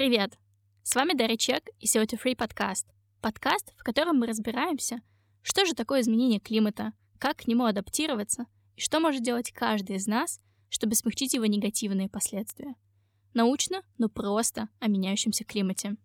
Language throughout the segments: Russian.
Привет! С вами Дарья Чек и CO2 Free подкаст. Подкаст, в котором мы разбираемся, что же такое изменение климата, как к нему адаптироваться и что может делать каждый из нас, чтобы смягчить его негативные последствия. Научно, но просто о меняющемся климате.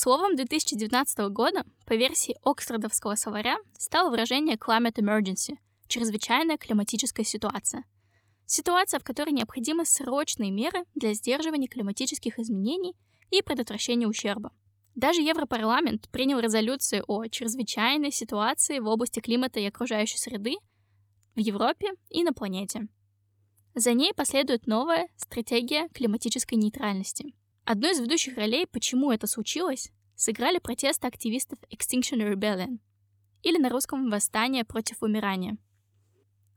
Словом 2019 года по версии Оксфордовского словаря стало выражение climate emergency – чрезвычайная климатическая ситуация. Ситуация, в которой необходимы срочные меры для сдерживания климатических изменений и предотвращения ущерба. Даже Европарламент принял резолюцию о чрезвычайной ситуации в области климата и окружающей среды в Европе и на планете. За ней последует новая стратегия климатической нейтральности – Одной из ведущих ролей, почему это случилось, сыграли протесты активистов Extinction Rebellion, или на русском «Восстание против умирания».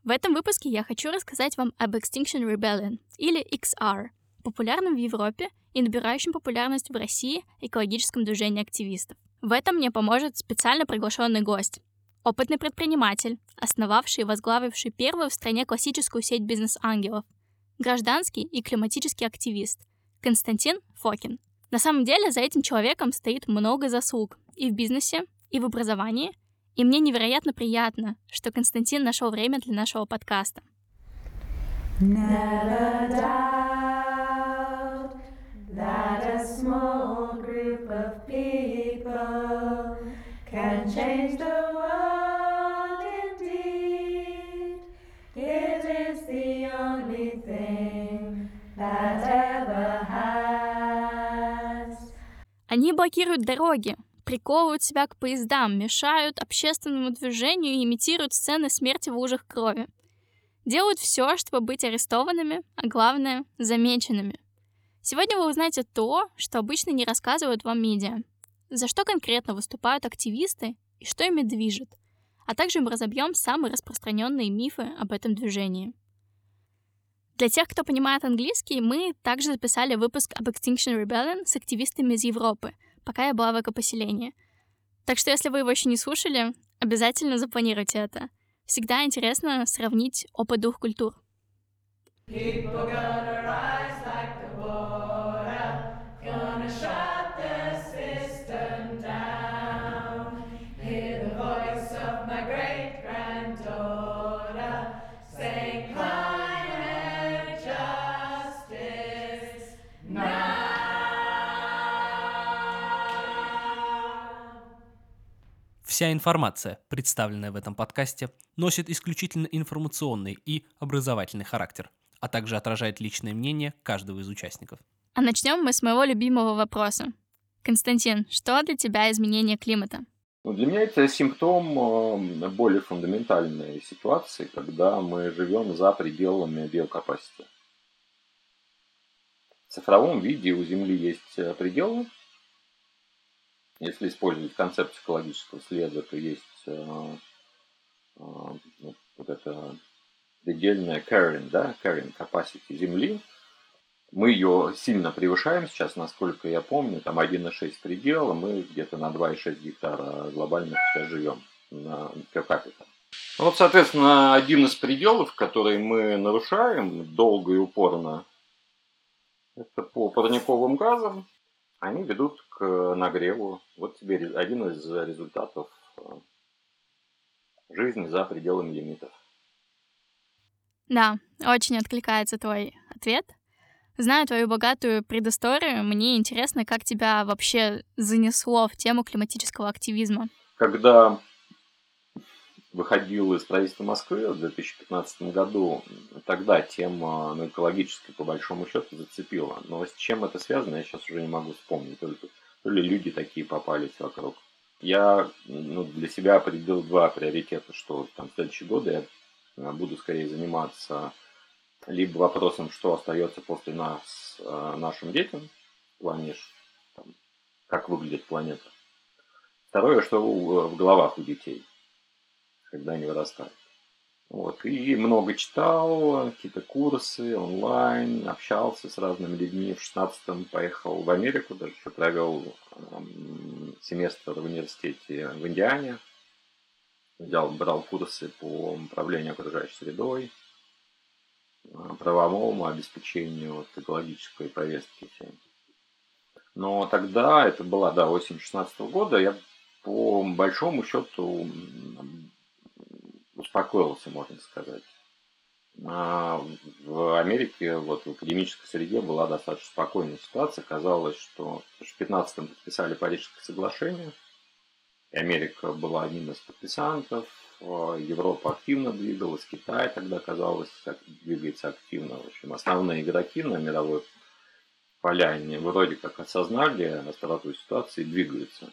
В этом выпуске я хочу рассказать вам об Extinction Rebellion, или XR, популярном в Европе и набирающем популярность в России экологическом движении активистов. В этом мне поможет специально приглашенный гость, опытный предприниматель, основавший и возглавивший первую в стране классическую сеть бизнес-ангелов, гражданский и климатический активист, Константин Фокин. На самом деле за этим человеком стоит много заслуг и в бизнесе, и в образовании, и мне невероятно приятно, что Константин нашел время для нашего подкаста. Can change the world они блокируют дороги, приковывают себя к поездам, мешают общественному движению и имитируют сцены смерти в лужах крови. Делают все, чтобы быть арестованными, а главное — замеченными. Сегодня вы узнаете то, что обычно не рассказывают вам медиа. За что конкретно выступают активисты и что ими движет. А также мы разобьем самые распространенные мифы об этом движении. Для тех, кто понимает английский, мы также записали выпуск об Extinction Rebellion с активистами из Европы, пока я была в экопоселении. Так что если вы его еще не слушали, обязательно запланируйте это. Всегда интересно сравнить опыт двух культур. People Вся информация, представленная в этом подкасте, носит исключительно информационный и образовательный характер, а также отражает личное мнение каждого из участников. А начнем мы с моего любимого вопроса. Константин, что для тебя изменение климата? Ну, для меня это симптом э, более фундаментальной ситуации, когда мы живем за пределами биокапасити. В цифровом виде у Земли есть э, пределы, если использовать концепцию экологического следа, то есть э, э, вот это предельная carrying, да, carrying capacity Земли. Мы ее сильно превышаем сейчас, насколько я помню, там 1,6 предела, мы где-то на 2,6 гектара глобально сейчас живем на per capita. Вот, соответственно, один из пределов, который мы нарушаем долго и упорно, это по парниковым газам, они ведут к нагреву. Вот тебе один из результатов э, жизни за пределами лимитов. Да, очень откликается твой ответ. Знаю твою богатую предысторию, мне интересно, как тебя вообще занесло в тему климатического активизма. Когда выходил из правительства Москвы в 2015 году, тогда тема ну, экологическая по большому счету зацепила. Но с чем это связано, я сейчас уже не могу вспомнить. Только то ли люди такие попались вокруг. Я ну, для себя определил два приоритета, что там в следующие годы я э, буду скорее заниматься либо вопросом, что остается после нас э, нашим детям, в как выглядит планета. Второе, что в головах у детей когда они вырастают. Вот. И много читал, какие-то курсы онлайн, общался с разными людьми. В 16-м поехал в Америку, даже еще провел семестр в университете в Индиане. взял, брал курсы по управлению окружающей средой, правовому обеспечению вот, экологической повестки. Но тогда, это была, да, осень 16 года, я по большому счету успокоился, можно сказать. А в Америке, вот в академической среде была достаточно спокойная ситуация. Казалось, что в 15-м подписали Парижское соглашение, и Америка была одним из подписантов, а Европа активно двигалась, Китай тогда, казалось, двигается активно. В общем, основные игроки на мировой поляне вроде как осознали остроту ситуации и двигаются.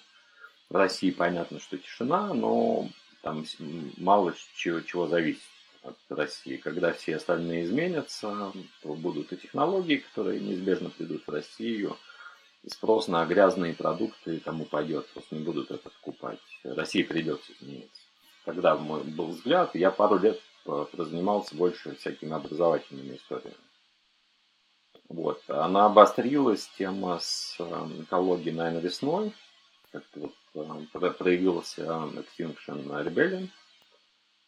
В России понятно, что тишина, но там мало чего, чего зависит от России. Когда все остальные изменятся, то будут и технологии, которые неизбежно придут в Россию, и спрос на грязные продукты там упадет, просто не будут это покупать. России придется измениться. Тогда мой был взгляд, я пару лет занимался больше всякими образовательными историями. Вот. Она обострилась, тема с эм, экологией, наверное, весной. Как-то вот проявился Extinction Rebellion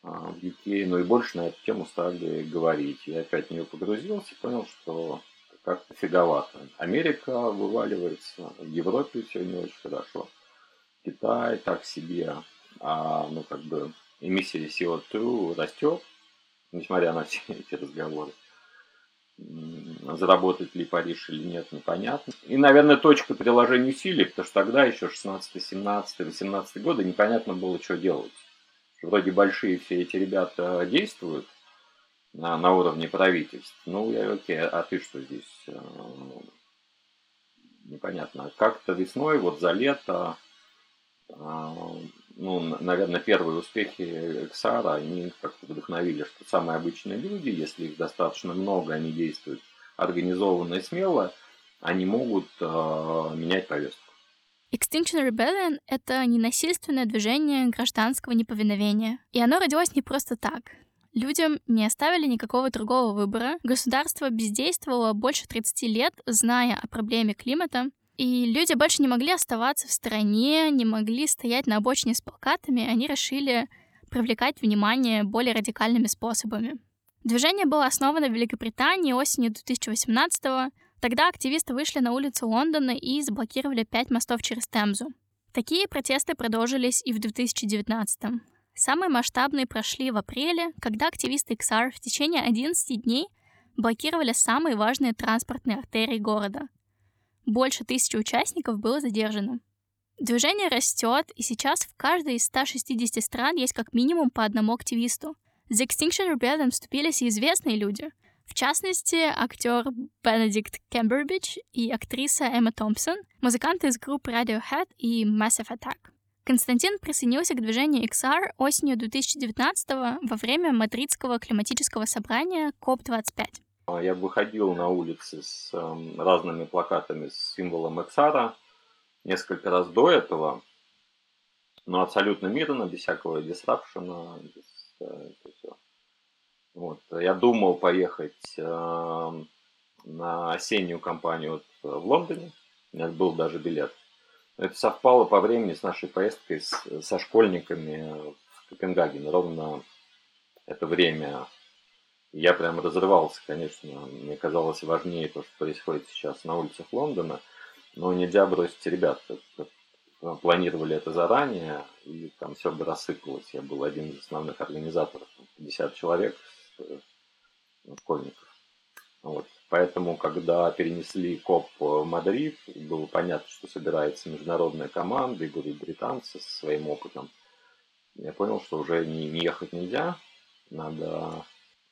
в UK, ну и больше на эту тему стали говорить. Я опять в нее погрузился понял, что как-то фиговато. Америка вываливается, в Европе все не очень хорошо. Китай так себе, а ну как бы эмиссия CO2 растет, несмотря на все эти разговоры. Заработает ли Париж или нет, непонятно. И, наверное, точка приложения усилий, потому что тогда еще 16, 17, 18 годы непонятно было, что делать. Вроде большие все эти ребята действуют на, на уровне правительств. Ну, я окей, а ты что здесь? Э, непонятно. Как-то весной, вот за лето, э, ну, наверное, первые успехи XR, они как-то вдохновили, что самые обычные люди, если их достаточно много, они действуют организованно и смело, они могут э, менять повестку. Extinction Rebellion — это ненасильственное движение гражданского неповиновения. И оно родилось не просто так. Людям не оставили никакого другого выбора. Государство бездействовало больше 30 лет, зная о проблеме климата, и люди больше не могли оставаться в стороне, не могли стоять на обочине с плакатами, они решили привлекать внимание более радикальными способами. Движение было основано в Великобритании осенью 2018 года. Тогда активисты вышли на улицу Лондона и заблокировали пять мостов через Темзу. Такие протесты продолжились и в 2019 -м. Самые масштабные прошли в апреле, когда активисты XR в течение 11 дней блокировали самые важные транспортные артерии города — больше тысячи участников было задержано. Движение растет, и сейчас в каждой из 160 стран есть как минимум по одному активисту. За Extinction Rebellion вступились и известные люди. В частности, актер Бенедикт Кембербич и актриса Эмма Томпсон, музыканты из группы Radiohead и Massive Attack. Константин присоединился к движению XR осенью 2019 во время Мадридского климатического собрания COP25. А, я выходил на улицы с эм, разными плакатами с символом XR несколько раз до этого, но абсолютно мирно, без всякого дисрапшена, без, э, все. Вот. Я думал поехать э, на осеннюю кампанию вот в Лондоне, у меня был даже билет. Это совпало по времени с нашей поездкой с, со школьниками в Копенгаген. Ровно это время я прям разрывался, конечно. Мне казалось важнее то, что происходит сейчас на улицах Лондона. Но нельзя бросить ребят. Планировали это заранее, и там все бы рассыпалось. Я был один из основных организаторов. 50 человек, э, школьников. Вот. Поэтому, когда перенесли COP в Мадрид, было понятно, что собирается международная команда и будут британцы со своим опытом. Я понял, что уже не, не ехать нельзя, надо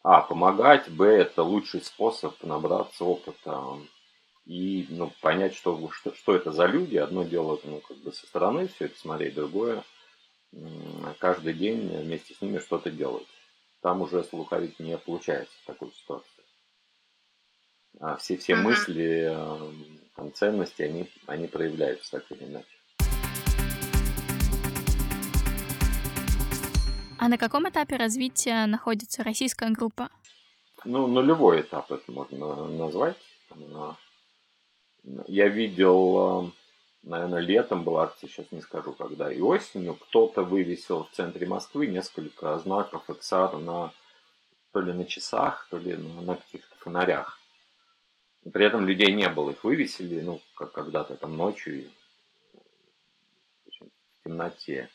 а, помогать, б, это лучший способ набраться опыта и ну, понять, что, что, что это за люди. Одно дело ну, как бы со стороны все это смотреть, другое каждый день вместе с ними что-то делать. Там уже слуховить не получается в такой ситуации. А все, все мысли, там, ценности, они, они проявляются так или иначе. А на каком этапе развития находится российская группа? Ну, нулевой этап это можно назвать. Я видел наверное, летом была акция, сейчас не скажу когда, и осенью кто-то вывесил в центре Москвы несколько знаков XR на то ли на часах, то ли на, на каких-то фонарях. При этом людей не было, их вывесили, ну, как когда-то там ночью, в темноте.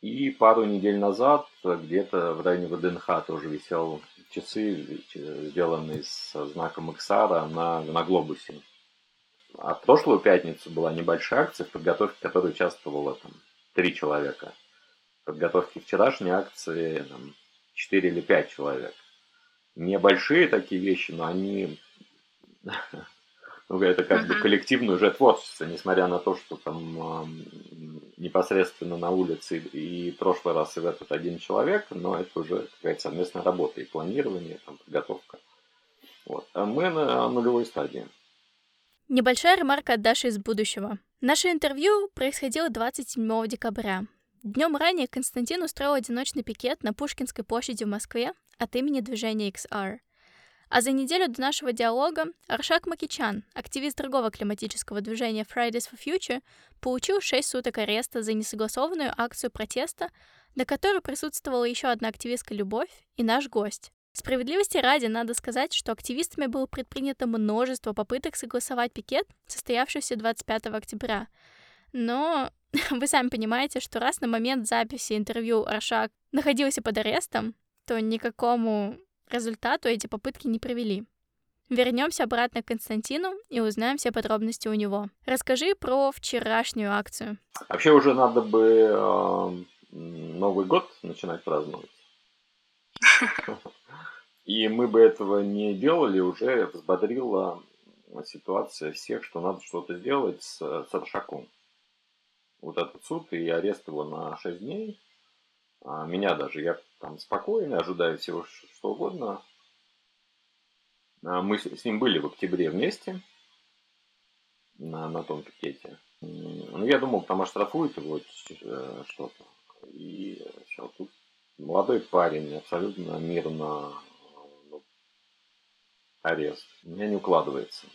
И пару недель назад где-то в районе ВДНХ тоже висел часы, сделанные с знаком XR на, на глобусе. А в прошлую пятницу была небольшая акция, в подготовке которой участвовало там три человека. В подготовке вчерашней акции там, 4 или 5 человек. Небольшие такие вещи, но они ну, это как бы коллективное уже творчество, несмотря на то, что там непосредственно на улице и прошлый раз и в этот один человек, но это уже какая-то совместная работа и планирование, там, подготовка. Вот. А мы на нулевой стадии. Небольшая ремарка от Даши из будущего. Наше интервью происходило 27 декабря. Днем ранее Константин устроил одиночный пикет на Пушкинской площади в Москве от имени движения XR – а за неделю до нашего диалога Аршак Макичан, активист другого климатического движения Fridays for Future, получил 6 суток ареста за несогласованную акцию протеста, на которой присутствовала еще одна активистка Любовь и наш гость. Справедливости ради надо сказать, что активистами было предпринято множество попыток согласовать пикет, состоявшийся 25 октября. Но вы сами понимаете, что раз на момент записи интервью Аршак находился под арестом, то никакому результату эти попытки не привели. Вернемся обратно к Константину и узнаем все подробности у него. Расскажи про вчерашнюю акцию. Вообще уже надо бы э, Новый год начинать праздновать. И мы бы этого не делали, уже взбодрила ситуация всех, что надо что-то сделать с, с. Вот этот суд и арест его на 6 дней. А меня даже, я там спокойно, ожидаю всего что угодно. А мы с ним были в октябре вместе на, на том пикете. Ну, я думал, там оштрафуют его э, что-то. И все, тут молодой парень, абсолютно мирно арест. У меня не укладывается.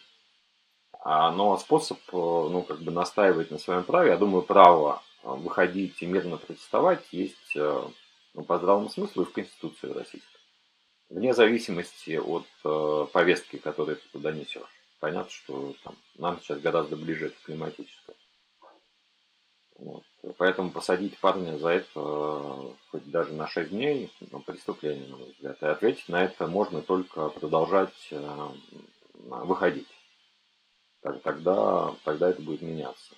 А, но способ, э, ну, как бы настаивать на своем праве, я думаю, право выходить и мирно протестовать есть э, ну, по здравому смыслу и в Конституции российской. Вне зависимости от э, повестки, которую ты туда несешь. Понятно, что там, нам сейчас гораздо ближе к климатической. Вот. Поэтому посадить парня за это, э, хоть даже на 6 дней, ну, преступление, на мой взгляд. И ответить на это можно только продолжать э, выходить. Тогда, тогда это будет меняться.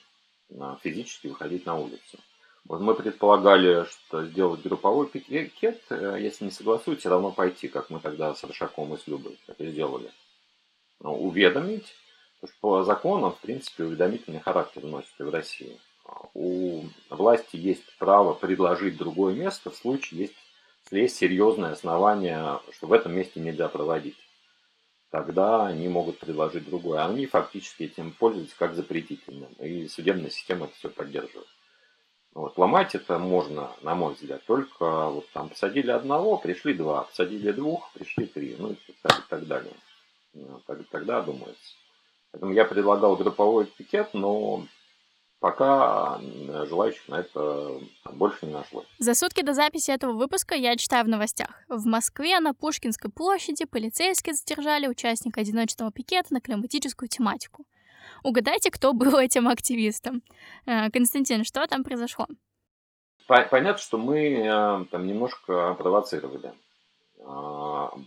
Физически выходить на улицу. Вот мы предполагали, что сделать групповой пикет, э, если не согласуют, все равно пойти, как мы тогда с Рашаком и с Любой это сделали. Но уведомить, потому что по законам, в принципе, уведомительный характер носит и в России. У власти есть право предложить другое место в случае, есть, если есть серьезное основание, что в этом месте нельзя проводить. Тогда они могут предложить другое. Они фактически этим пользуются как запретительным. И судебная система это все поддерживает. Вот, ломать это можно, на мой взгляд, только вот там посадили одного, пришли два, посадили двух, пришли три, ну и так, так далее. Ну, тогда думается. Поэтому я предлагал групповой пикет, но пока желающих на это больше не нашлось. За сутки до записи этого выпуска я читаю в новостях. В Москве на Пушкинской площади полицейские задержали участника одиночного пикета на климатическую тематику. Угадайте, кто был этим активистом. Э, Константин, что там произошло? Понятно, что мы э, там немножко провоцировали.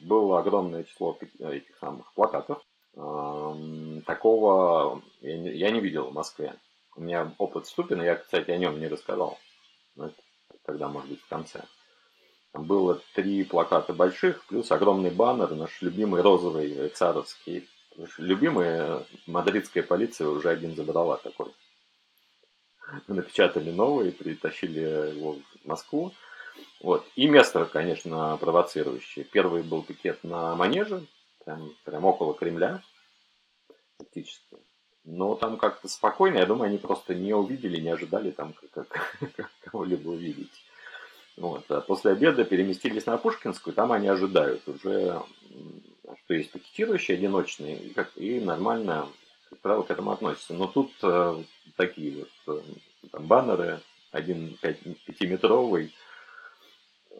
Было огромное число этих самых плакатов. Такого я не видел в Москве. У меня опыт Ступина, я, кстати, о нем не рассказал. Но тогда, может быть, в конце. Там было три плаката больших, плюс огромный баннер, наш любимый розовый царовский Любимая мадридская полиция уже один забрала такой. Напечатали новый, притащили его в Москву. Вот. И место, конечно, провоцирующее. Первый был пикет на Манеже, прям, прям около Кремля, фактически. Но там как-то спокойно, я думаю, они просто не увидели, не ожидали там как, как, кого-либо увидеть. Вот. А после обеда переместились на Пушкинскую, там они ожидают уже что есть пакетирующие одиночные, и, как, и нормально, как правило, к этому относятся. Но тут э, такие вот там, баннеры, один пятиметровый.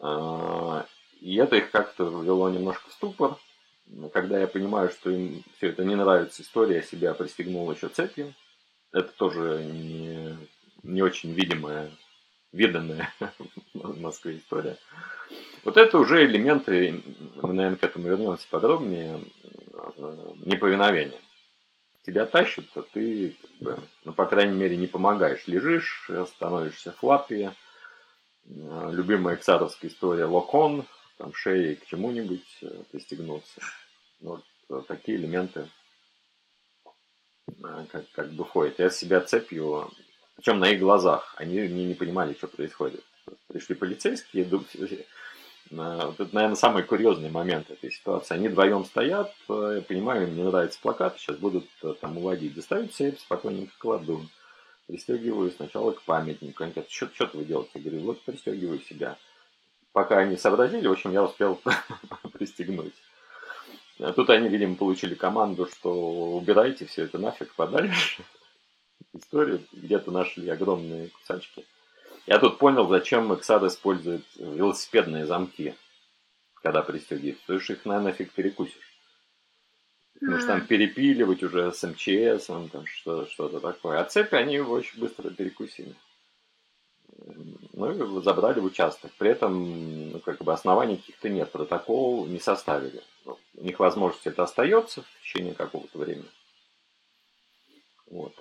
А, и это их как-то ввело немножко в ступор. Когда я понимаю, что им все это не нравится, история, я себя пристегнул еще цепью. Это тоже не, не очень видимая, виданная в Москве история. Вот это уже элементы, мы, наверное, к этому вернемся подробнее, неповиновения. Тебя тащат, а ты, ну, по крайней мере, не помогаешь. Лежишь, становишься флаппи. Любимая ксаровская история Локон, там шеей к чему-нибудь э, пристегнуться. Вот э, такие элементы э, как, как бы входят. Я себя цепью, причем на их глазах, они не, не понимали, что происходит. Пришли полицейские, вот это, наверное, самый курьезный момент этой ситуации. Они вдвоем стоят, я понимаю, им не нравится плакат, сейчас будут там уводить. Достают цепь, спокойненько кладу. Пристегиваю сначала к памятнику. Они говорят, что, что вы делаете? Я говорю, вот пристегиваю себя пока они сообразили, в общем, я успел пристегнуть. А тут они, видимо, получили команду, что убирайте все это нафиг подальше. Историю где-то нашли огромные кусачки. Я тут понял, зачем XAD использует велосипедные замки, когда пристегивает. Потому что их, наверное, фиг перекусишь. Потому что там перепиливать уже с МЧС, там что-то такое. А цепи они его очень быстро перекусили ну, забрали в участок. При этом ну, как бы оснований каких-то нет, протокол не составили. Ну, у них возможность это остается в течение какого-то времени. Вот.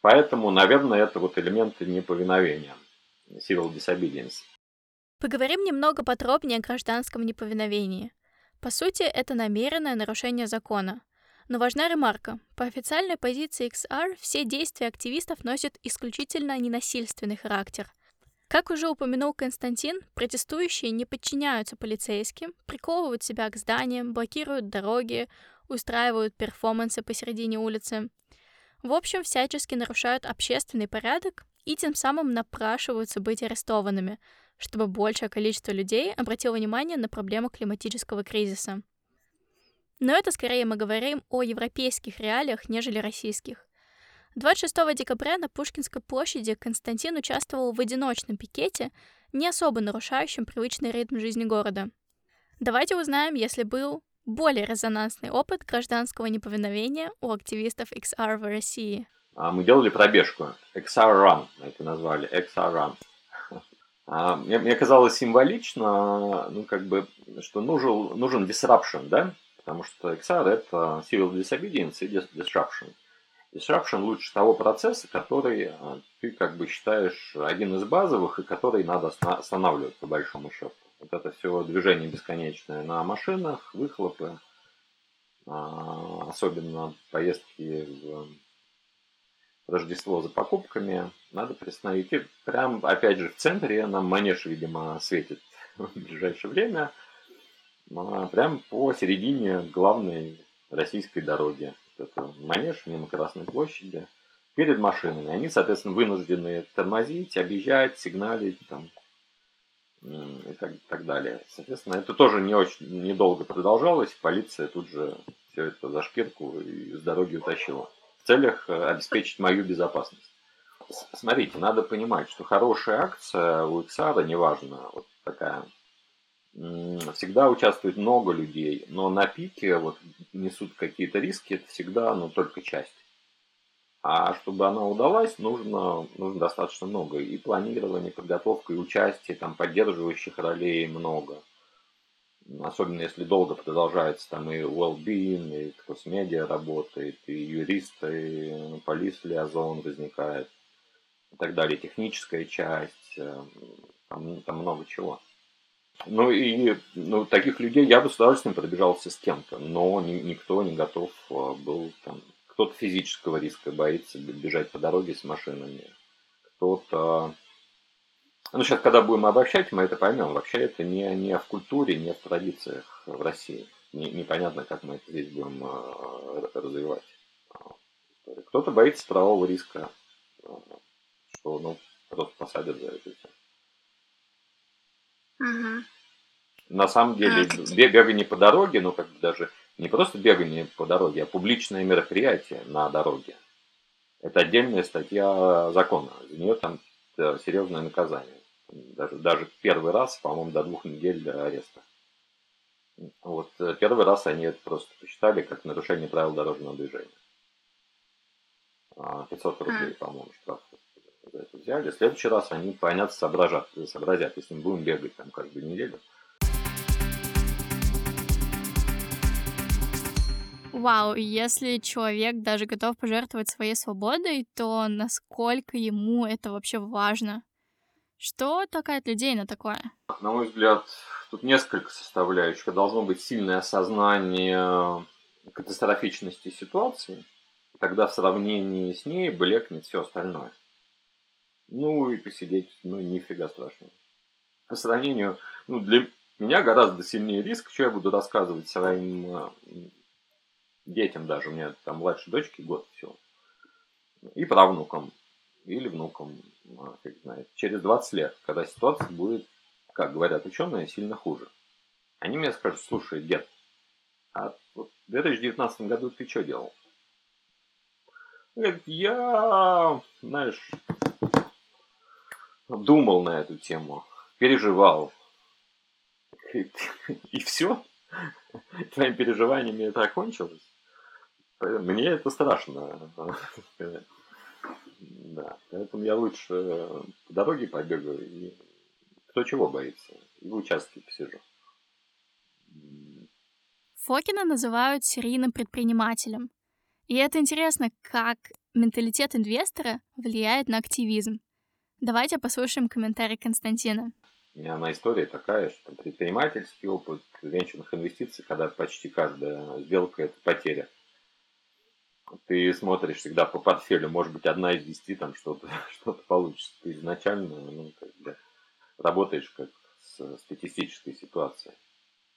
Поэтому, наверное, это вот элементы неповиновения, civil disobedience. Поговорим немного подробнее о гражданском неповиновении. По сути, это намеренное нарушение закона – но важна ремарка. По официальной позиции XR все действия активистов носят исключительно ненасильственный характер. Как уже упомянул Константин, протестующие не подчиняются полицейским, приковывают себя к зданиям, блокируют дороги, устраивают перформансы посередине улицы. В общем, всячески нарушают общественный порядок и тем самым напрашиваются быть арестованными, чтобы большее количество людей обратило внимание на проблему климатического кризиса. Но это скорее мы говорим о европейских реалиях, нежели российских. 26 декабря на Пушкинской площади Константин участвовал в одиночном пикете, не особо нарушающем привычный ритм жизни города. Давайте узнаем, если был более резонансный опыт гражданского неповиновения у активистов XR в России. А, мы делали пробежку. XR Run, это назвали. XR Run. А, мне, мне казалось символично, ну, как бы, что нужен, нужен disruption, да? Потому что XR это Civil Disobedience и Disruption. Disruption лучше того процесса, который а, ты как бы считаешь один из базовых и который надо останавливать по большому счету. Вот это все движение бесконечное на машинах, выхлопы, а, особенно поездки в Рождество за покупками, надо приостановить. И прям, опять же, в центре нам манеж, видимо, светит в ближайшее время – а, прям по середине главной российской дороги. Это манеж мимо Красной площади перед машинами. Они, соответственно, вынуждены тормозить, объезжать, сигналить там, и так, так далее. Соответственно, это тоже не очень недолго продолжалось. Полиция тут же все это за шкирку и с дороги утащила. В целях э, обеспечить мою безопасность. Смотрите, надо понимать, что хорошая акция у XR, неважно, вот такая всегда участвует много людей, но на пике вот несут какие-то риски, это всегда, ну, только часть. А чтобы она удалась, нужно, нужно достаточно много. И планирования, подготовка, и участие, там, поддерживающих ролей много. Особенно если долго продолжается там и well-being, и кросс-медиа работает, и юристы, и полис лиазон возникает, и так далее. Техническая часть, э, там, там много чего. Ну и ну, таких людей я бы с удовольствием пробежался с кем-то, но ни, никто не готов а, был там. Кто-то физического риска боится бежать по дороге с машинами, кто-то... Ну, сейчас, когда будем обобщать, мы это поймем. Вообще это не, не в культуре, не в традициях в России. Не, непонятно, как мы это здесь будем uh, развивать. Кто-то боится правового риска, что ну, просто посадят за это все. Угу. На самом деле, а, бегание по дороге, ну как бы даже не просто бегание по дороге, а публичное мероприятие на дороге. Это отдельная статья закона. За нее там э, серьезное наказание. Даже, даже первый раз, по-моему, до двух недель ареста. Вот э, первый раз они это просто посчитали как нарушение правил дорожного движения. 500 а, рублей, по-моему, штраф это взяли. В следующий раз они, понятно, соображат, сообразят, если мы будем бегать там каждую неделю. Вау, если человек даже готов пожертвовать своей свободой, то насколько ему это вообще важно? Что толкает людей на такое? На мой взгляд, тут несколько составляющих. Должно быть сильное осознание катастрофичности ситуации, тогда в сравнении с ней блекнет все остальное. Ну и посидеть, ну нифига страшного. По сравнению, ну для меня гораздо сильнее риск, что я буду рассказывать своим детям даже, у меня там младшей дочке год всего, и правнукам, или внукам, а, как знает, через 20 лет, когда ситуация будет, как говорят ученые, сильно хуже. Они мне скажут, слушай, дед, а в 2019 году ты что делал? Говорит, я, знаешь, думал на эту тему, переживал. И все? Твоими переживаниями это окончилось? Мне это страшно. Да, поэтому я лучше по дороге побегаю и кто чего боится. И в участке посижу. Фокина называют серийным предпринимателем. И это интересно, как менталитет инвестора влияет на активизм. Давайте послушаем комментарий Константина. У меня она история такая, что предпринимательский опыт венчурных инвестиций, когда почти каждая сделка – это потеря – ты смотришь всегда по портфелю, может быть, одна из десяти там что-то что получится. Ты изначально ну, как бы, работаешь как с статистической ситуацией.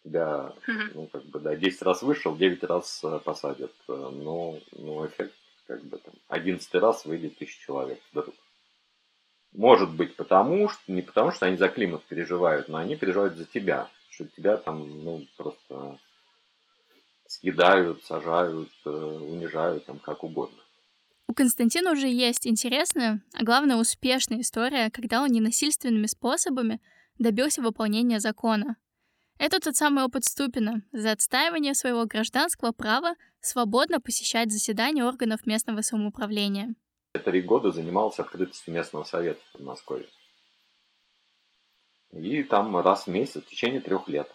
Тебя, ну, как бы, да, 10 раз вышел, 9 раз э, посадят. Э, но, ну, эффект, как бы, там, 11 раз выйдет тысяча человек вдруг. Может быть, потому что, не потому что они за климат переживают, но они переживают за тебя. Что тебя там, ну, просто съедают, сажают, э, унижают, там как угодно. У Константина уже есть интересная, а главное успешная история, когда он ненасильственными способами добился выполнения закона. Это тот самый опыт Ступина за отстаивание своего гражданского права свободно посещать заседания органов местного самоуправления. Три года занимался открытостью местного совета в Москве. И там раз в месяц в течение трех лет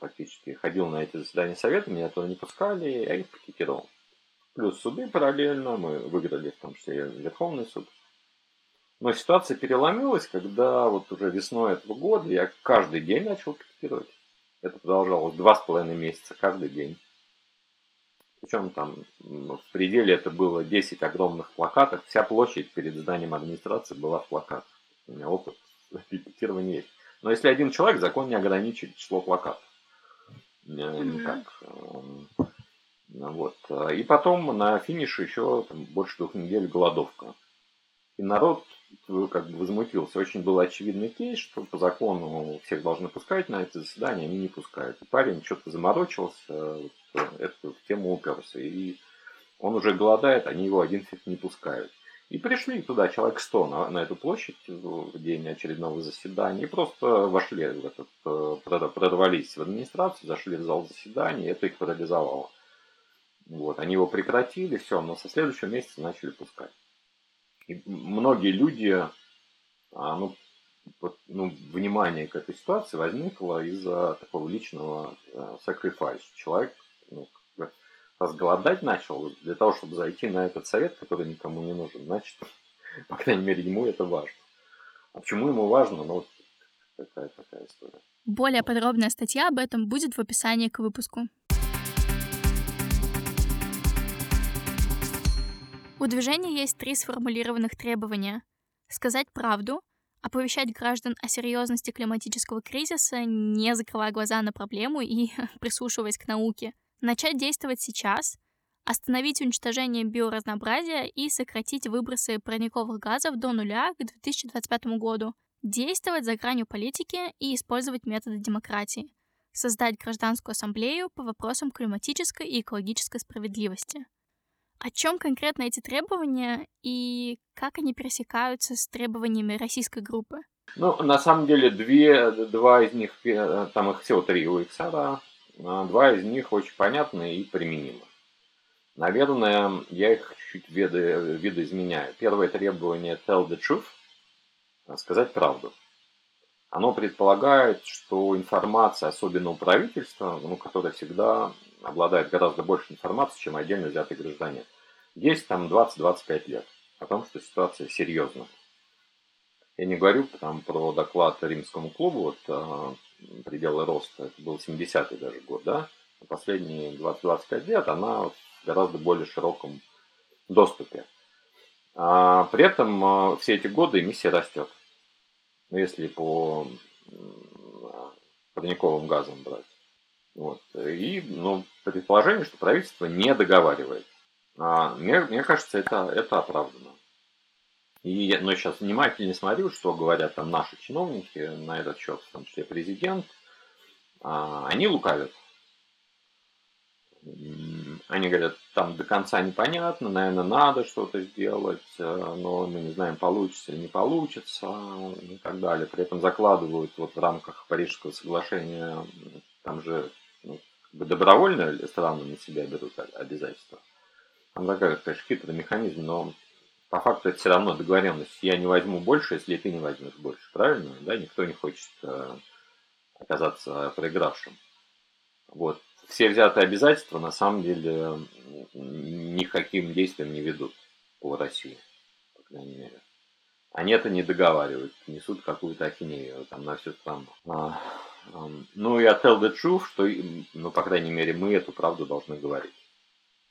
практически ходил на эти заседания совета, меня туда не пускали, я их пикетировал. Плюс суды параллельно, мы выиграли в том числе Верховный суд. Но ситуация переломилась, когда вот уже весной этого года я каждый день начал пикетировать. Это продолжалось два с половиной месяца каждый день. Причем там в пределе это было 10 огромных плакатов. Вся площадь перед зданием администрации была в плакатах. У меня опыт пикетирования есть. Но если один человек, закон не ограничит число плакатов. Никак. Эм, вот. И потом на финише еще там, больше двух недель голодовка. И народ как бы возмутился. Очень был очевидный кейс, что по закону всех должны пускать на это заседание, они не пускают. И парень что-то заморочился, э, эту тему уперся. И он уже голодает, они его один фиг не пускают. И пришли туда человек 100 на, на эту площадь в день очередного заседания и просто вошли в этот, э, прорвались в администрацию, зашли в зал заседания, и это их парализовало. Вот, они его прекратили, все, но со следующего месяца начали пускать. И многие люди, а, ну, вот, ну, внимание к этой ситуации возникло из-за такого личного э, sacrifice. Человек ну, разголодать начал для того, чтобы зайти на этот совет, который никому не нужен, значит, по крайней мере, ему это важно. А почему ему важно, ну, такая такая история. Более подробная статья об этом будет в описании к выпуску. У движения есть три сформулированных требования. Сказать правду, оповещать граждан о серьезности климатического кризиса, не закрывая глаза на проблему и прислушиваясь к науке, начать действовать сейчас, остановить уничтожение биоразнообразия и сократить выбросы парниковых газов до нуля к 2025 году, действовать за гранью политики и использовать методы демократии, создать гражданскую ассамблею по вопросам климатической и экологической справедливости. О чем конкретно эти требования и как они пересекаются с требованиями российской группы? Ну, на самом деле, две, два из них, э, там их всего три у XR, а два из них очень понятны и применимы. Наверное, я их чуть-чуть виды, видоизменяю. Первое требование tell the truth, сказать правду. Оно предполагает, что информация, особенно у правительства, ну, которое всегда обладает гораздо больше информации, чем отдельно взятый гражданин, есть там 20-25 лет о том, что ситуация серьезная. Я не говорю там про доклад Римскому клубу, вот а, пределы роста, это был 70-й даже год, да, последние 20-25 лет она в гораздо более широком доступе. А при этом а, все эти годы эмиссия растет. Ну, если по парниковым газам брать. Вот. И ну, предположение, что правительство не договаривает. А, мне, мне кажется, это, это оправдано. И но сейчас внимательно смотрю, что говорят там наши чиновники на этот счет, в том числе президент. А, они лукавят. Они говорят, там до конца непонятно, наверное, надо что-то сделать, э, но мы не знаем, получится или не получится и так далее. При этом закладывают вот в рамках Парижского соглашения, там же бы добровольно страны на себя берут обязательства. Там такая, конечно, хитрый механизм, но по факту это все равно договоренность. Я не возьму больше, если ты не возьмешь больше. Правильно? Да, никто не хочет э, оказаться проигравшим. Вот все взятые обязательства на самом деле никаким действием не ведут по России, по крайней мере. Они это не договаривают, несут какую-то ахинею там на всю страну. Ну и от tell the truth, что, ну, по крайней мере, мы эту правду должны говорить.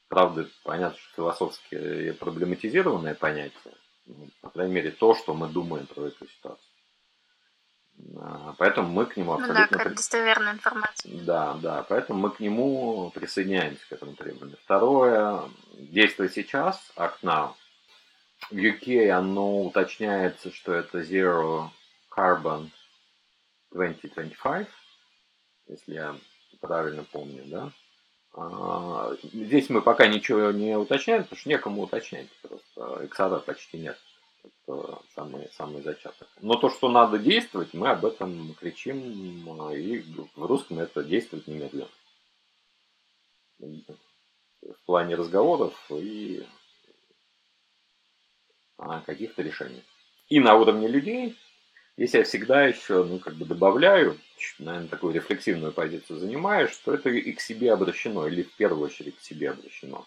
Правда, понятно, что философски проблематизированное понятие, ну, по крайней мере, то, что мы думаем про эту ситуацию. А, поэтому мы к нему абсолютно... Ну да, как достоверная информация. Да, да, поэтому мы к нему присоединяемся к этому требованию. Второе, действие сейчас, act now. В UK оно уточняется, что это Zero Carbon 2025, если я правильно помню, да. А, здесь мы пока ничего не уточняем, потому что некому уточнять, просто XR почти нет. Это самый, самый зачаток. Но то, что надо действовать, мы об этом кричим, и в русском это действовать немедленно. В плане разговоров и а, каких-то решений. И на уровне людей, если я всегда еще, ну, как бы добавляю, наверное, такую рефлексивную позицию занимаю, что это и к себе обращено, или в первую очередь к себе обращено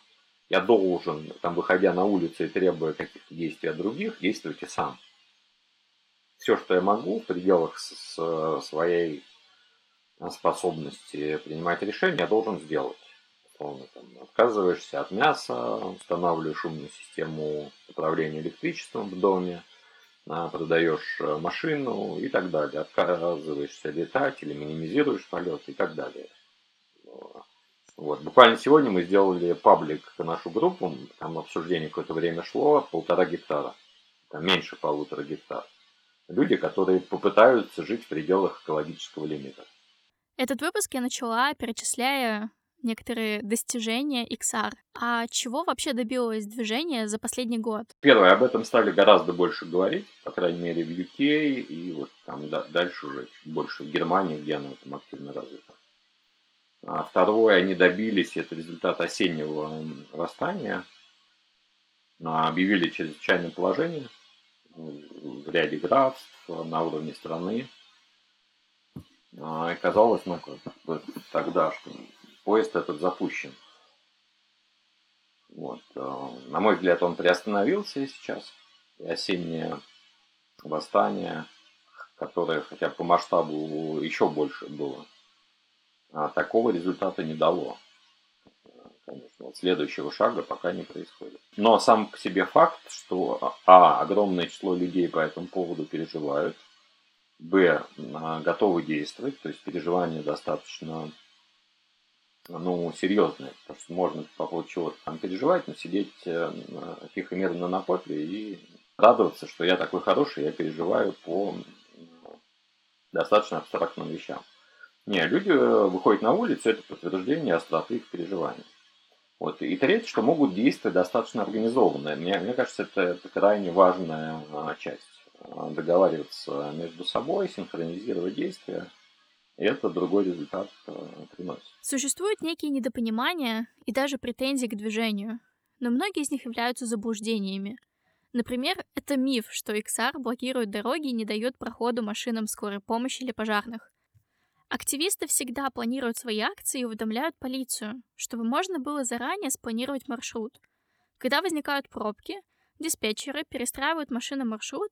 я должен, там, выходя на улицу и требуя каких-то действий от других, действовать и сам. Все, что я могу в пределах своей способности принимать решения, я должен сделать. Условно, там, отказываешься от мяса, устанавливаешь умную систему управления электричеством в доме, продаешь э, машину и так далее. Отказываешься летать или минимизируешь полет и так далее. Вот. Буквально сегодня мы сделали паблик нашу группу, там обсуждение какое-то время шло, полтора гектара, там меньше полутора гектар. Люди, которые попытаются жить в пределах экологического лимита. Этот выпуск я начала, перечисляя некоторые достижения XR. А чего вообще добилось движение за последний год? Первое, об этом стали гораздо больше говорить, по крайней мере в UK и вот там дальше уже больше в Германии, где оно там активно развито. А второе, они добились, это результат осеннего восстания, а, объявили чрезвычайное положение в ряде графств на уровне страны. А, и казалось, ну, как тогда, что поезд этот запущен. Вот. А, на мой взгляд, он приостановился сейчас. И осеннее восстание, которое хотя по масштабу еще больше было, а такого результата не дало. Конечно, вот следующего шага пока не происходит. Но сам к себе факт, что а, огромное число людей по этому поводу переживают, б, а, готовы действовать, то есть переживания достаточно ну, серьезные, потому что можно по поводу чего-то там переживать, но сидеть э, тихо мирно на попе и радоваться, что я такой хороший, я переживаю по достаточно абстрактным вещам. Не, люди э, выходят на улицу, это подтверждение остроты их переживаний. Вот. И третье, что могут действовать достаточно организованно. Мне, мне кажется, это, это крайне важная часть. Договариваться между собой, синхронизировать действия. И это другой результат а, приносит. Существуют некие недопонимания и даже претензии к движению, но многие из них являются заблуждениями. Например, это миф, что XR блокирует дороги и не дает проходу машинам скорой помощи или пожарных. Активисты всегда планируют свои акции и уведомляют полицию, чтобы можно было заранее спланировать маршрут. Когда возникают пробки, диспетчеры перестраивают машины маршрут,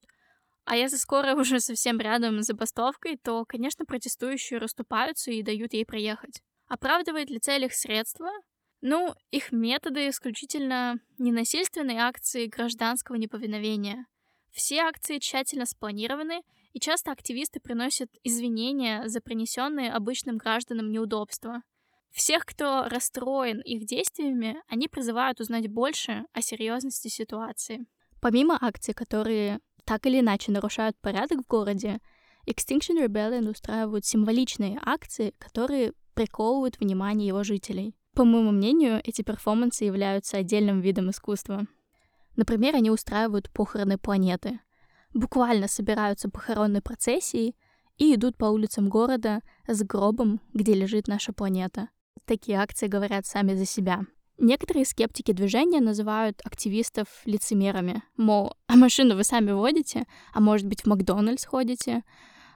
а если скорая уже совсем рядом с забастовкой, то, конечно, протестующие расступаются и дают ей проехать. Оправдывает ли цель их средства? Ну, их методы исключительно ненасильственные акции гражданского неповиновения. Все акции тщательно спланированы и часто активисты приносят извинения за принесенные обычным гражданам неудобства. Всех, кто расстроен их действиями, они призывают узнать больше о серьезности ситуации. Помимо акций, которые так или иначе нарушают порядок в городе, Extinction Rebellion устраивают символичные акции, которые приковывают внимание его жителей. По моему мнению, эти перформансы являются отдельным видом искусства. Например, они устраивают похороны планеты — буквально собираются похоронной процессии и идут по улицам города с гробом, где лежит наша планета. Такие акции говорят сами за себя. Некоторые скептики движения называют активистов лицемерами. Мол, а машину вы сами водите, а может быть в Макдональдс ходите.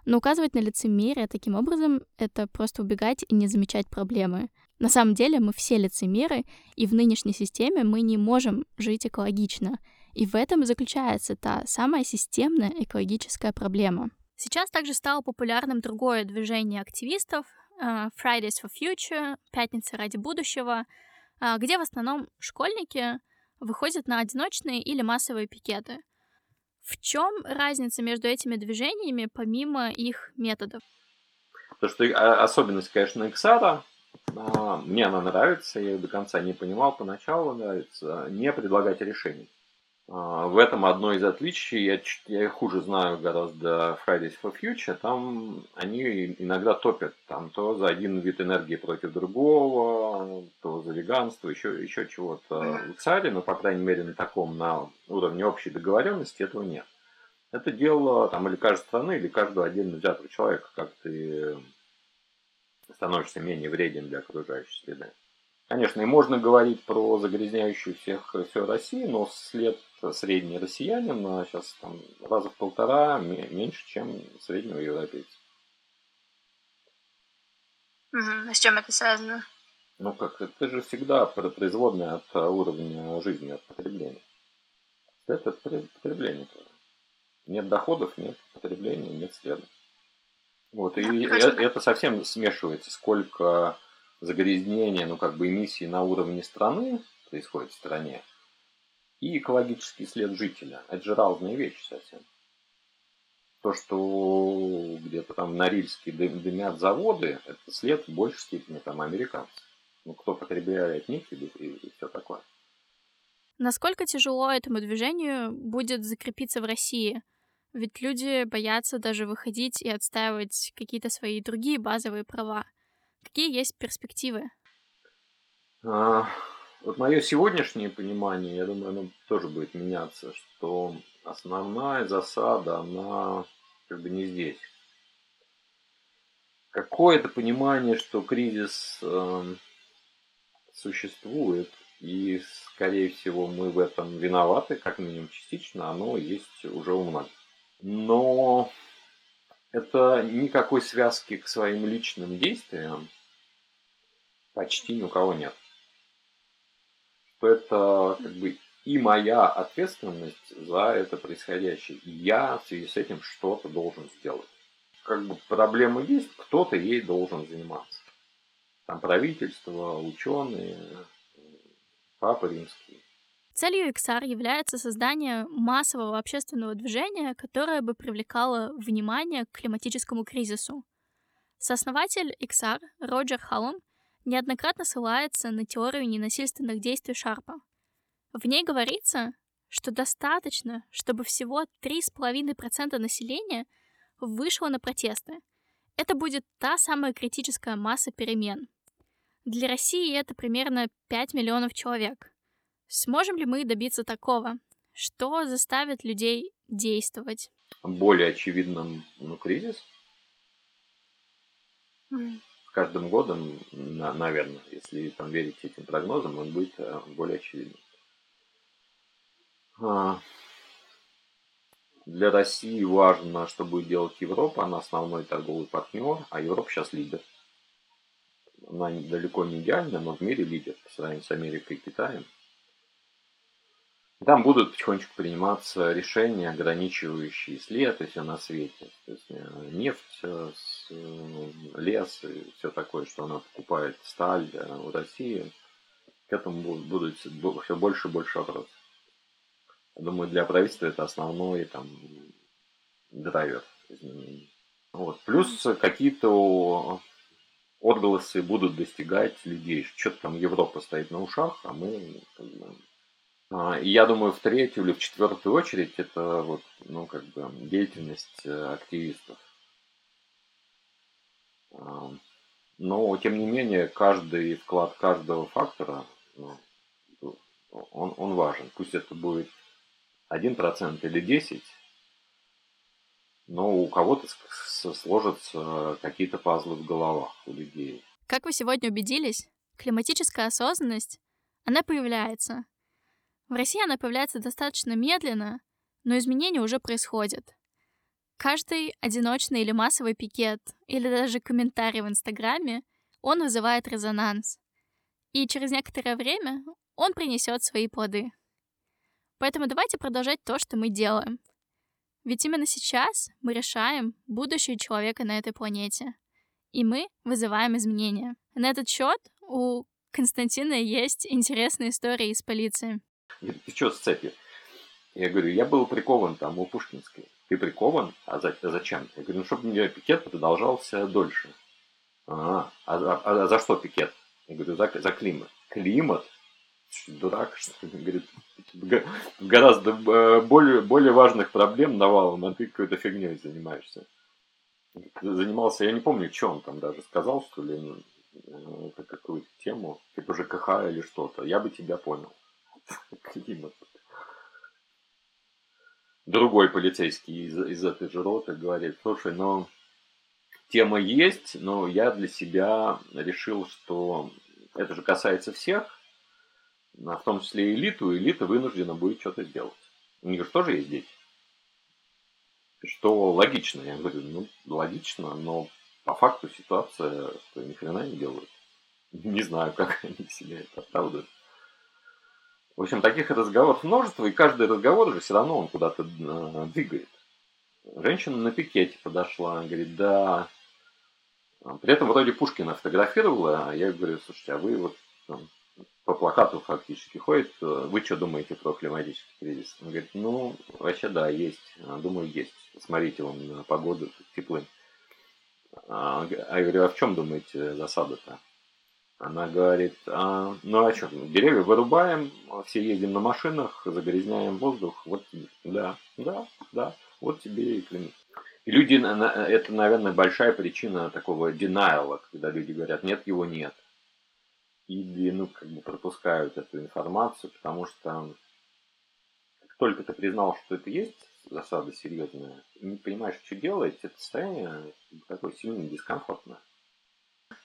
Но указывать на лицемерие таким образом — это просто убегать и не замечать проблемы. На самом деле мы все лицемеры, и в нынешней системе мы не можем жить экологично — и в этом заключается та самая системная экологическая проблема. Сейчас также стало популярным другое движение активистов uh, Fridays for Future, Пятница ради будущего, где в основном школьники выходят на одиночные или массовые пикеты. В чем разница между этими движениями, помимо их методов? То, что а, особенность, конечно, XR, мне она нравится, я ее до конца не понимал, поначалу нравится, не предлагать решений. А, в этом одно из отличий. Я, я хуже знаю гораздо Fridays for Future. Там они иногда топят там то за один вид энергии против другого, то за веганство, еще, еще чего-то. В ЦАРе, но, по крайней мере, на таком, на уровне общей договоренности этого нет. Это дело там или каждой страны, или каждого отдельно взятого человека, как ты становишься менее вреден для окружающей среды. Конечно, и можно говорить про загрязняющую всех всю Россию, но след средний россиянин сейчас там раза в полтора меньше, чем среднего европейца. Угу. А с чем это связано? Ну как, это же всегда производная от уровня жизни, от потребления. Это потребление. Нет доходов, нет потребления, нет следа. Вот, и это совсем смешивается, сколько загрязнения, ну как бы эмиссии на уровне страны происходит в стране, и экологический след жителя. Это же разные вещи совсем. То, что где-то там в Норильске дымят заводы, это след в большей степени там американцев. Ну, кто потребляет и, и, и все такое. Насколько тяжело этому движению будет закрепиться в России? Ведь люди боятся даже выходить и отстаивать какие-то свои другие базовые права. Какие есть перспективы? А, вот мое сегодняшнее понимание, я думаю, оно тоже будет меняться, что основная засада, она как бы не здесь. Какое-то понимание, что кризис э, существует, и, скорее всего, мы в этом виноваты, как минимум частично, оно есть уже у многих. Но это никакой связки к своим личным действиям почти ни у кого нет. Что это как бы и моя ответственность за это происходящее. И я в связи с этим что-то должен сделать. Как бы проблема есть, кто-то ей должен заниматься. Там правительство, ученые, папа римский. Целью XR является создание массового общественного движения, которое бы привлекало внимание к климатическому кризису. Сооснователь XR Роджер Халлом неоднократно ссылается на теорию ненасильственных действий Шарпа. В ней говорится, что достаточно, чтобы всего 3,5% населения вышло на протесты. Это будет та самая критическая масса перемен. Для России это примерно 5 миллионов человек. Сможем ли мы добиться такого? Что заставит людей действовать? Более очевидным ну, кризис. С каждым годом, на, наверное, если там верить этим прогнозам, он будет э, более очевидным. А, для России важно, что будет делать Европа. Она основной торговый партнер, а Европа сейчас лидер. Она далеко не идеальна, но в мире лидер по сравнению с Америкой и Китаем. Там будут потихонечку приниматься решения, ограничивающие след и все на свете. То есть э, нефть, э, э, лес и все такое, что она покупает, сталь в России. К этому будут все больше и больше вопросов. Думаю, для правительства это основной там драйвер изменений. Вот. Плюс какие-то отголосы будут достигать людей. Что-то там Европа стоит на ушах, а мы... А, и я думаю, в третью или в четвертую очередь это вот, ну, как бы деятельность э, активистов. А, но, тем не менее, каждый вклад каждого фактора, ну, он, он важен. Пусть это будет 1% или 10%, но у кого-то сложатся какие-то пазлы в головах у людей. Как вы сегодня убедились, климатическая осознанность, она появляется. В России она появляется достаточно медленно, но изменения уже происходят. Каждый одиночный или массовый пикет, или даже комментарий в Инстаграме, он вызывает резонанс. И через некоторое время он принесет свои плоды. Поэтому давайте продолжать то, что мы делаем. Ведь именно сейчас мы решаем будущее человека на этой планете. И мы вызываем изменения. На этот счет у Константина есть интересная история из полиции. Ты что с цепью? Я говорю, я был прикован там у Пушкинской. Ты прикован? А, а зачем? Я говорю, ну, чтобы пикет продолжался дольше. А, а, а, а за что пикет? Я говорю, за, за климат. Климат? дурак, что ли, говорит, гораздо э, более, более важных проблем навалом, а ты какой-то фигней занимаешься. Занимался, я не помню, что он там даже сказал, что ли, э, какую-то тему, типа ЖКХ или что-то. Я бы тебя понял. Климат. Другой полицейский из, из этой же роты говорит, слушай, ну, тема есть, но я для себя решил, что это же касается всех, в том числе элиту, элита вынуждена будет что-то сделать. У них же тоже есть дети. Что логично, я говорю, ну, логично, но по факту ситуация, что ни хрена не делают. Не знаю, как они себе это оправдывают. В общем, таких разговоров множество, и каждый разговор же все равно он куда-то э, двигает. Женщина на пикете подошла, говорит, да. При этом вроде Пушкина фотографировала, а я говорю, слушайте, а вы вот там, по плакату фактически ходит, вы что думаете про климатический кризис? Он говорит, ну, вообще да, есть, думаю, есть. Смотрите, он погоду теплым. А, а я говорю, а в чем думаете засада-то? Она говорит, а, ну а что, деревья вырубаем, все едем на машинах, загрязняем воздух, вот да, да, да, вот тебе и климат. И люди, это, наверное, большая причина такого denial, когда люди говорят, нет, его нет или ну, как бы пропускают эту информацию, потому что как только ты признал, что это есть засада серьезная, не понимаешь, что делать, это состояние такое сильно дискомфортное.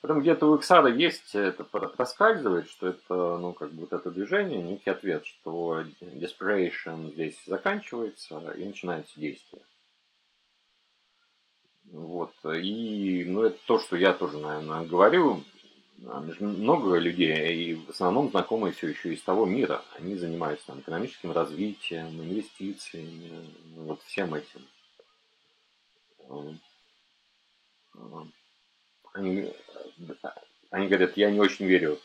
Потом где-то у Иксара есть, это проскальзывает, что это, ну, как бы вот это движение, некий ответ, что desperation здесь заканчивается и начинается действие. Вот. И, ну, это то, что я тоже, наверное, говорю. А, много людей, и в основном знакомые все еще из того мира. Они занимаются там, экономическим развитием, инвестициями, вот всем этим. Они, они говорят, я не очень верю,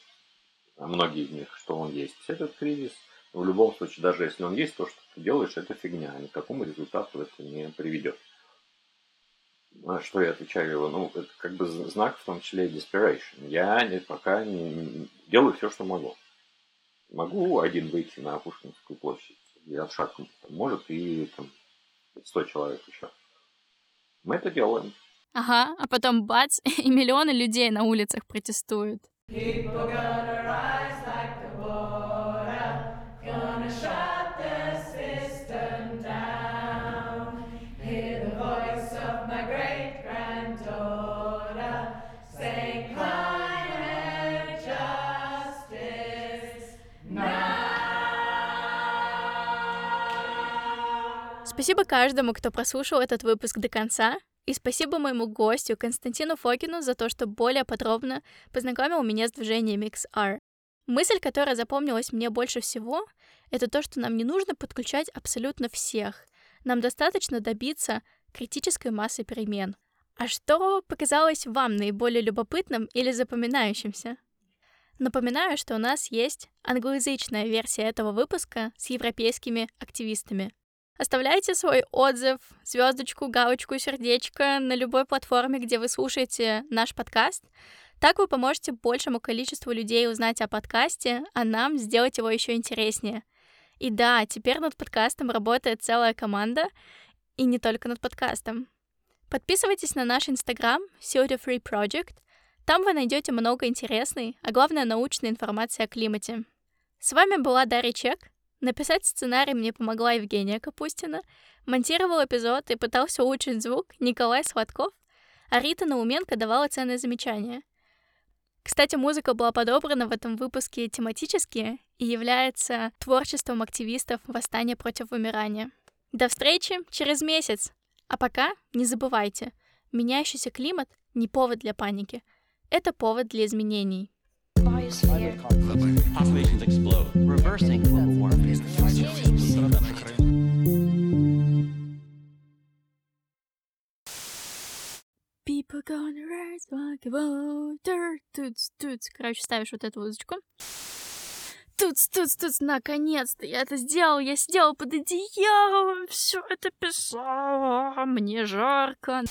многие из них, что он есть, этот кризис. Но в любом случае, даже если он есть, то, что ты делаешь, это фигня. Ни к какому результату это не приведет. На что я отвечаю? Ну, это как бы знак в том числе desperation. Я пока не, делаю все, что могу. Могу один выйти на Пушкинскую площадь. Я шаг, может, и там 100 человек еще. Мы это делаем. Ага, а потом бац, и миллионы людей на улицах протестуют. Спасибо каждому, кто прослушал этот выпуск до конца. И спасибо моему гостю Константину Фокину за то, что более подробно познакомил меня с движением XR. Мысль, которая запомнилась мне больше всего, это то, что нам не нужно подключать абсолютно всех. Нам достаточно добиться критической массы перемен. А что показалось вам наиболее любопытным или запоминающимся? Напоминаю, что у нас есть англоязычная версия этого выпуска с европейскими активистами. Оставляйте свой отзыв, звездочку, галочку, сердечко на любой платформе, где вы слушаете наш подкаст. Так вы поможете большему количеству людей узнать о подкасте, а нам сделать его еще интереснее. И да, теперь над подкастом работает целая команда, и не только над подкастом. Подписывайтесь на наш инстаграм CO2 Free Project. Там вы найдете много интересной, а главное научной информации о климате. С вами была Дарья Чек. Написать сценарий мне помогла Евгения Капустина, монтировал эпизод и пытался улучшить звук Николай Сладков, а Рита Науменко давала ценные замечания. Кстати, музыка была подобрана в этом выпуске тематически и является творчеством активистов восстания против вымирания. До встречи через месяц! А пока не забывайте, меняющийся климат не повод для паники, это повод для изменений. Populations explode, reversing global warming. People gonna rise like water. Туц, туц. Короче, ставишь вот эту музычку. Туц, туц, туц. Наконец-то я это сделал. Я сидела под одеялом, все это писала. Мне жарко.